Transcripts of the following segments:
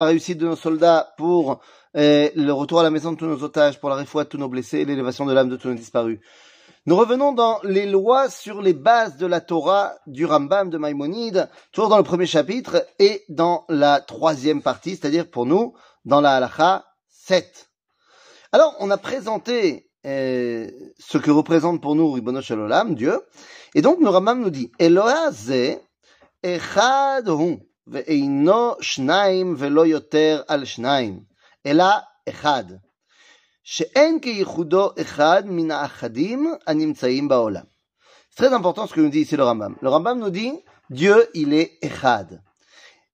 la réussite de nos soldats, pour euh, le retour à la maison de tous nos otages, pour la réfoua de tous nos blessés, l'élévation de l'âme de tous nos disparus. Nous revenons dans les lois sur les bases de la Torah du Rambam de Maïmonide, toujours dans le premier chapitre et dans la troisième partie, c'est-à-dire pour nous, dans la halacha 7. Alors, on a présenté euh, ce que représente pour nous Ribono Shalom, Dieu, et donc le Rambam nous dit, Eloah ze echad hu, ve'eino shnaim ve'lo yoter al shnaim, ela echad. שאין כייחודו אחד מן האחדים הנמצאים בעולם. C'est très important ce que nous dit ici le Rambam. Le Rambam nous dit, Dieu, il est echad.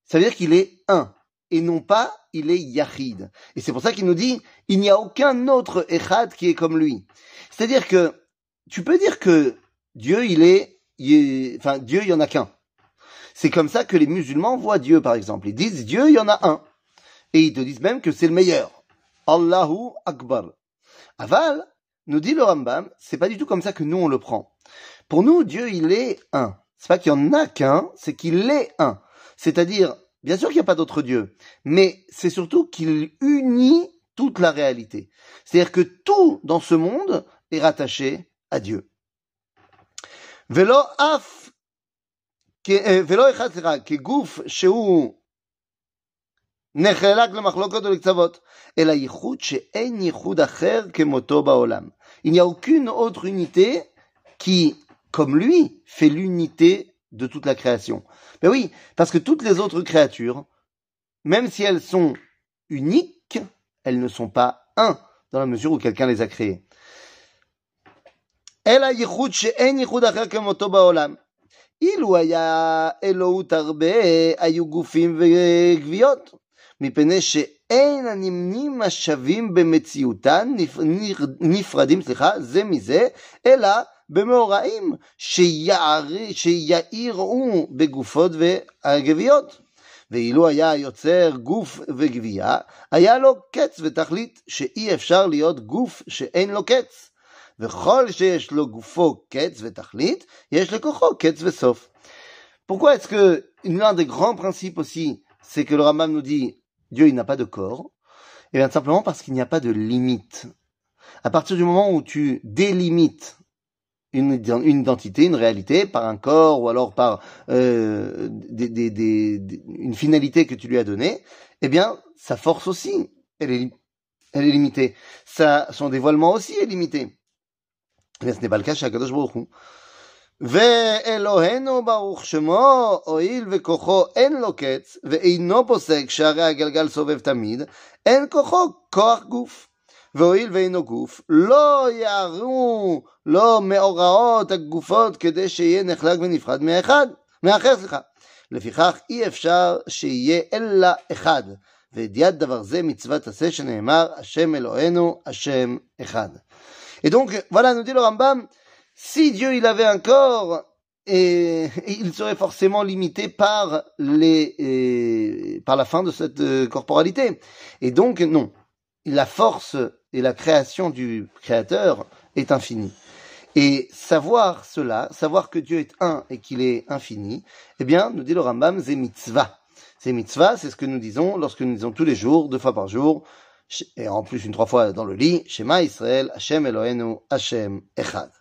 Ça veut dire qu'il est un. Et non pas, il est yachid. Et c'est pour ça qu'il nous dit, il n'y a aucun autre echad qui est comme lui. C'est-à-dire que, tu peux dire que Dieu, il est, il est enfin, Dieu, il y en a qu'un. C'est comme ça que les musulmans voient Dieu, par exemple. Ils disent, Dieu, il y en a un. Et ils te disent même que c'est le meilleur. Allahu Akbar. Aval, nous dit le Rambam, c'est pas du tout comme ça que nous on le prend. Pour nous, Dieu, il est un. C'est pas qu'il y en a qu'un, c'est qu'il est un. C'est-à-dire, bien sûr qu'il n'y a pas d'autre Dieu, mais c'est surtout qu'il unit toute la réalité. C'est-à-dire que tout dans ce monde est rattaché à Dieu. Velo af, velo echad, que guf, sheu, נחלק למחלוקות ולקצוות, אלא ייחוד שאין ייחוד אחר כמותו בעולם. Il n'y a aucune autre unité qui, comme lui, fait l'unité de toute la création. Ben oui, parce que toutes les autres créatures, même si elles sont uniques, elles ne sont pas un, dans la mesure où quelqu'un les a créées. אילו היה אלוהות הרבה, היו גופים וגוויות. מפני שאין הנמנים השווים במציאותן נפרדים, סליחה, זה מזה, אלא במאורעים שיעירו בגופות והגוויות. ואילו היה יוצר גוף וגבייה, היה לו קץ ותכלית שאי אפשר להיות גוף שאין לו קץ. Pourquoi est-ce que l'un des grands principes aussi, c'est que le Ramam nous dit Dieu il n'a pas de corps? Eh bien simplement parce qu'il n'y a pas de limite. À partir du moment où tu délimites une, identité, une réalité par un corps ou alors par euh, des, des, des, une finalité que tu lui as donnée, eh bien sa force aussi, elle est, elle est limitée. Son dévoilement aussi est limité. Cas chez Akadosh Baruch Hu. ואלוהינו ברוך שמו, הואיל וכוחו אין לו קץ, ואינו פוסק שהרי הגלגל סובב תמיד, אין כוחו כוח גוף. והואיל ואינו גוף, לא יערו לו מאורעות הגופות כדי שיהיה נחלק ונפרד מאחד, מאחר, סליחה. לפיכך אי אפשר שיהיה אלא אחד, וידיעת דבר זה מצוות עשה שנאמר, השם אלוהינו, השם אחד. Et donc, voilà, nous dit le Rambam, si Dieu il avait un corps, et, il serait forcément limité par les par la fin de cette euh, corporalité. Et donc non, la force et la création du créateur est infinie. Et savoir cela, savoir que Dieu est un et qu'il est infini, eh bien, nous dit le Rambam, c'est mitzvah. C'est mitzvah, c'est ce que nous disons lorsque nous disons tous les jours, deux fois par jour, et en plus une trois fois dans le lit, Shema Israël, Hashem Eloheinu, Hashem Echad.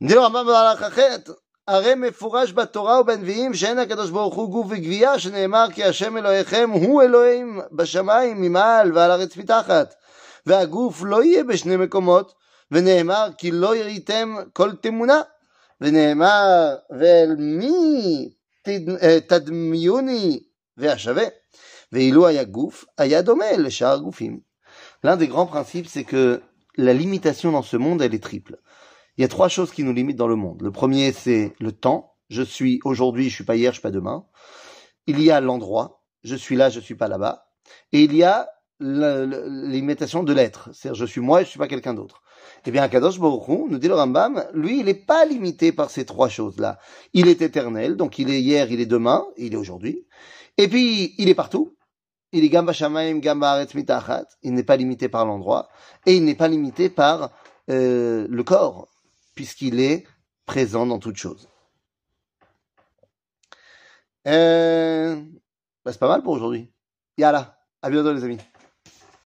dit le Rambam בהלכה אחרת, הרי מפורש בתורה ובנביאים שאין הקדוש ברוך הוא גוף וגבייה, שנאמר כי השם אלוהיכם הוא אלוהים בשמיים ממעל ועל הארץ מתחת. והגוף לא יהיה בשני מקומות, ונאמר כי לא יראיתם כל תמונה. ונאמר ואל מי תדמיוני והשווה. L'un des grands principes, c'est que la limitation dans ce monde, elle est triple. Il y a trois choses qui nous limitent dans le monde. Le premier, c'est le temps. Je suis aujourd'hui, je suis pas hier, je suis pas demain. Il y a l'endroit. Je suis là, je suis pas là-bas. Et il y a l'imitation de l'être. C'est-à-dire, je suis moi et je suis pas quelqu'un d'autre. Eh bien, Kadosh Baruchou, nous dit le Rambam, lui, il n'est pas limité par ces trois choses-là. Il est éternel, donc il est hier, il est demain, il est aujourd'hui. Et puis, il est partout. Il n'est pas limité par l'endroit. Et il n'est pas limité par euh, le corps puisqu'il est présent dans toute chose. Euh, bah, c'est pas mal pour aujourd'hui. Yalla, à bientôt les amis.